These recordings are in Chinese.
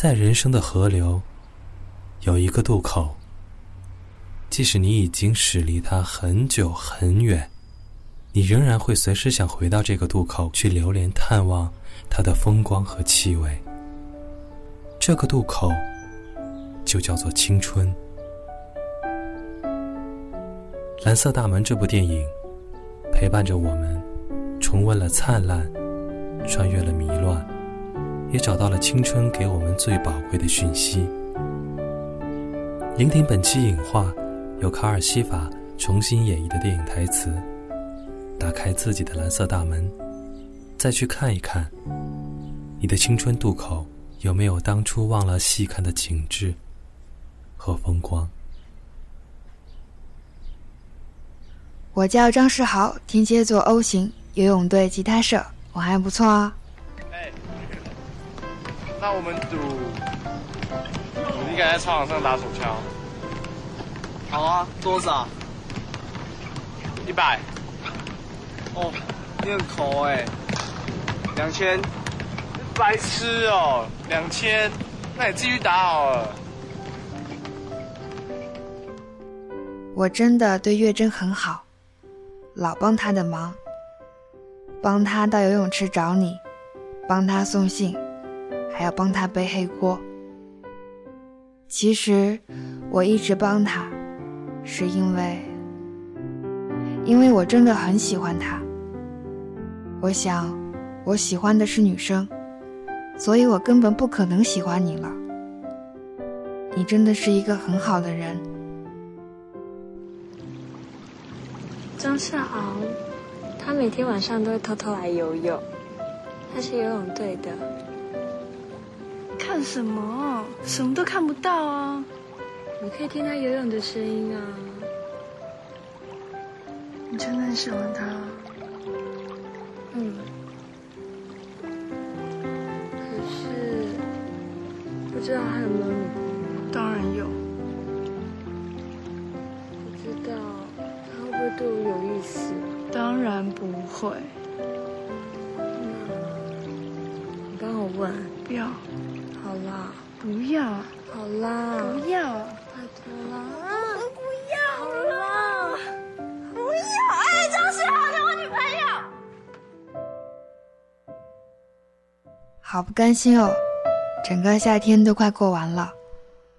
在人生的河流，有一个渡口。即使你已经驶离它很久很远，你仍然会随时想回到这个渡口去流连探望它的风光和气味。这个渡口就叫做青春。《蓝色大门》这部电影陪伴着我们，重温了灿烂，穿越了迷乱，也找到了青春给我们最宝贵的讯息。聆听本期影话。由卡尔西法重新演绎的电影台词，打开自己的蓝色大门，再去看一看，你的青春渡口有没有当初忘了细看的景致和风光？我叫张世豪，天蝎座 O 型，游泳队吉他社，我还不错啊。那我们赌，你敢在操场上打手枪？好啊，多少？一百。哦，你很抠哎。两千。白痴哦，两千，那你继续打好了。我真的对月珍很好，老帮她的忙，帮她到游泳池找你，帮她送信，还要帮他背黑锅。其实我一直帮他。是因为，因为我真的很喜欢他。我想，我喜欢的是女生，所以我根本不可能喜欢你了。你真的是一个很好的人，张世豪，他每天晚上都会偷偷来游泳，他是游泳队的。看什么？什么都看不到啊！你可以听他游泳的声音啊！你真的很喜欢他？嗯。可是不知道他有没有你？当然有。不知道他会不会对我有意思？当然不会。你帮我问。不要。好啦。不要。好啦。不要。不要啦，不要！哎，张学豪，是我女朋友。好不甘心哦，整个夏天都快过完了，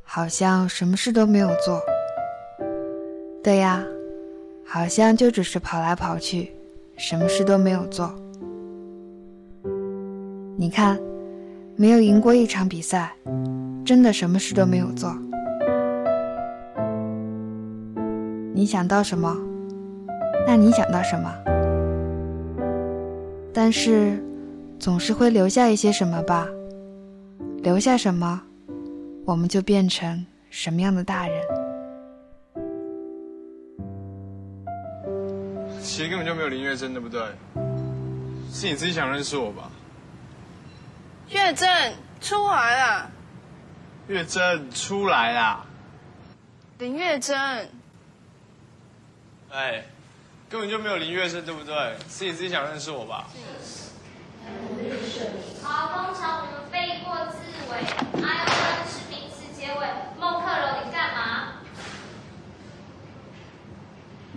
好像什么事都没有做。对呀，好像就只是跑来跑去，什么事都没有做。你看，没有赢过一场比赛，真的什么事都没有做。你想到什么？那你想到什么？但是，总是会留下一些什么吧？留下什么，我们就变成什么样的大人？其实根本就没有林月珍，对不对？是你自己想认识我吧？月珍出来了。月珍出来啦。林月珍。哎，根本就没有林月生，对不对？是你自己想认识我吧？好，通常我们背过字尾，还有跟是名词结尾。孟克柔，你干嘛？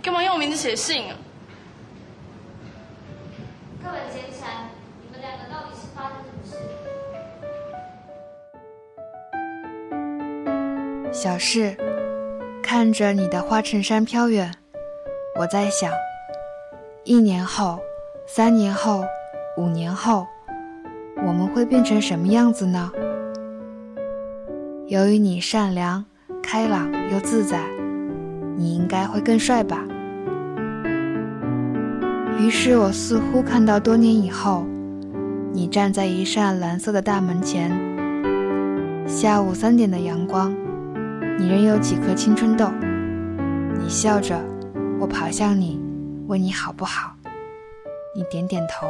干嘛用我名字写信啊？小事，看着你的花衬衫飘远。我在想，一年后、三年后、五年后，我们会变成什么样子呢？由于你善良、开朗又自在，你应该会更帅吧。于是我似乎看到多年以后，你站在一扇蓝色的大门前，下午三点的阳光，你仍有几颗青春痘？你笑着，我跑向你，问你好不好。你点点头。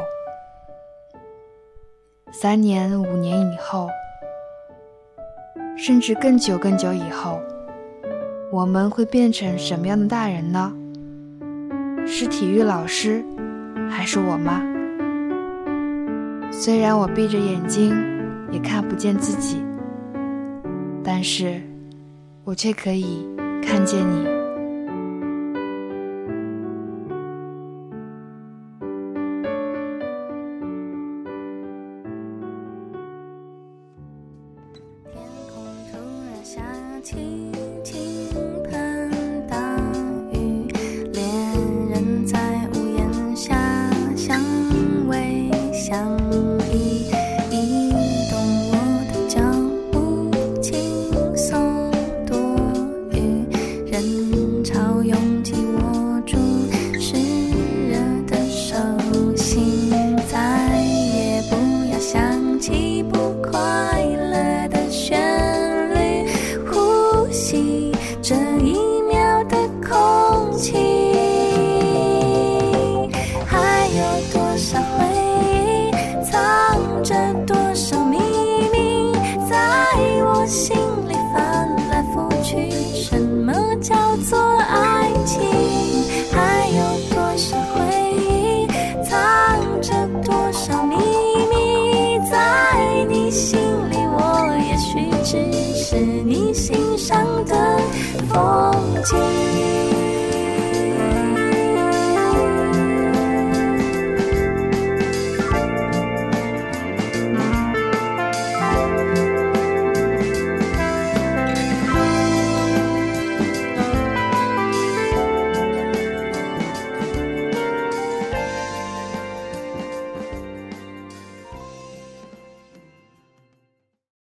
三年、五年以后，甚至更久、更久以后，我们会变成什么样的大人呢？是体育老师，还是我妈？虽然我闭着眼睛也看不见自己，但是……我却可以看见你。天空突然下起雨家